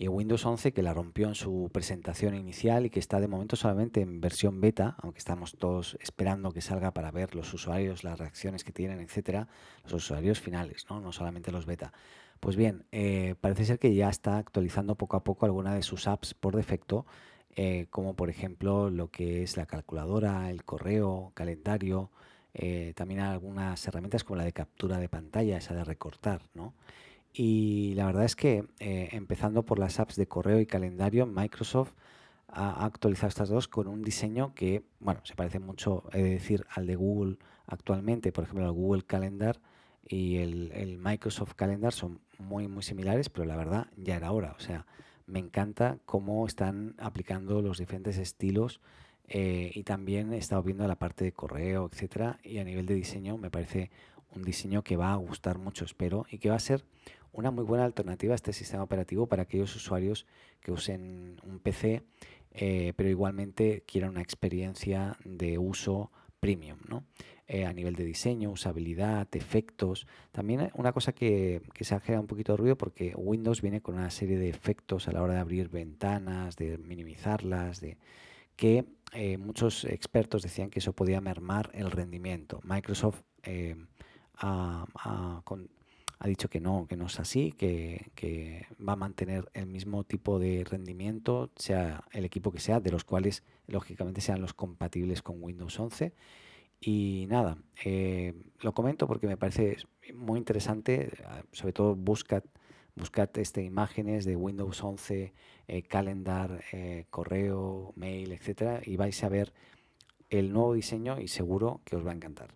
y Windows 11 que la rompió en su presentación inicial y que está de momento solamente en versión beta, aunque estamos todos esperando que salga para ver los usuarios, las reacciones que tienen, etcétera, los usuarios finales, no, no solamente los beta. Pues bien, eh, parece ser que ya está actualizando poco a poco alguna de sus apps por defecto, eh, como por ejemplo lo que es la calculadora, el correo, calendario, eh, también algunas herramientas como la de captura de pantalla, esa de recortar, ¿no? Y la verdad es que empezando por las apps de correo y calendario, Microsoft ha actualizado estas dos con un diseño que, bueno, se parece mucho, he de decir, al de Google actualmente, por ejemplo, el Google Calendar y el, Microsoft Calendar son muy, muy similares, pero la verdad ya era hora. O sea, me encanta cómo están aplicando los diferentes estilos eh, y también he estado viendo la parte de correo, etcétera, y a nivel de diseño me parece un diseño que va a gustar mucho, espero, y que va a ser una muy buena alternativa a este sistema operativo para aquellos usuarios que usen un PC, eh, pero igualmente quieran una experiencia de uso premium, ¿no? Eh, a nivel de diseño, usabilidad, efectos. También una cosa que, se ha generado un poquito de ruido porque Windows viene con una serie de efectos a la hora de abrir ventanas, de minimizarlas, de que eh, muchos expertos decían que eso podía mermar el rendimiento. Microsoft ha, dicho que no, que no es así, que, va a mantener el mismo tipo de rendimiento, sea el equipo que sea, de los cuales lógicamente sean los compatibles con Windows 11 y nada, eh, lo comento porque me parece muy interesante, eh, sobre todo buscad, buscad este, imágenes de Windows 11, eh, calendar, correo, mail, etcétera, y vais a ver el nuevo diseño y seguro que os va a encantar.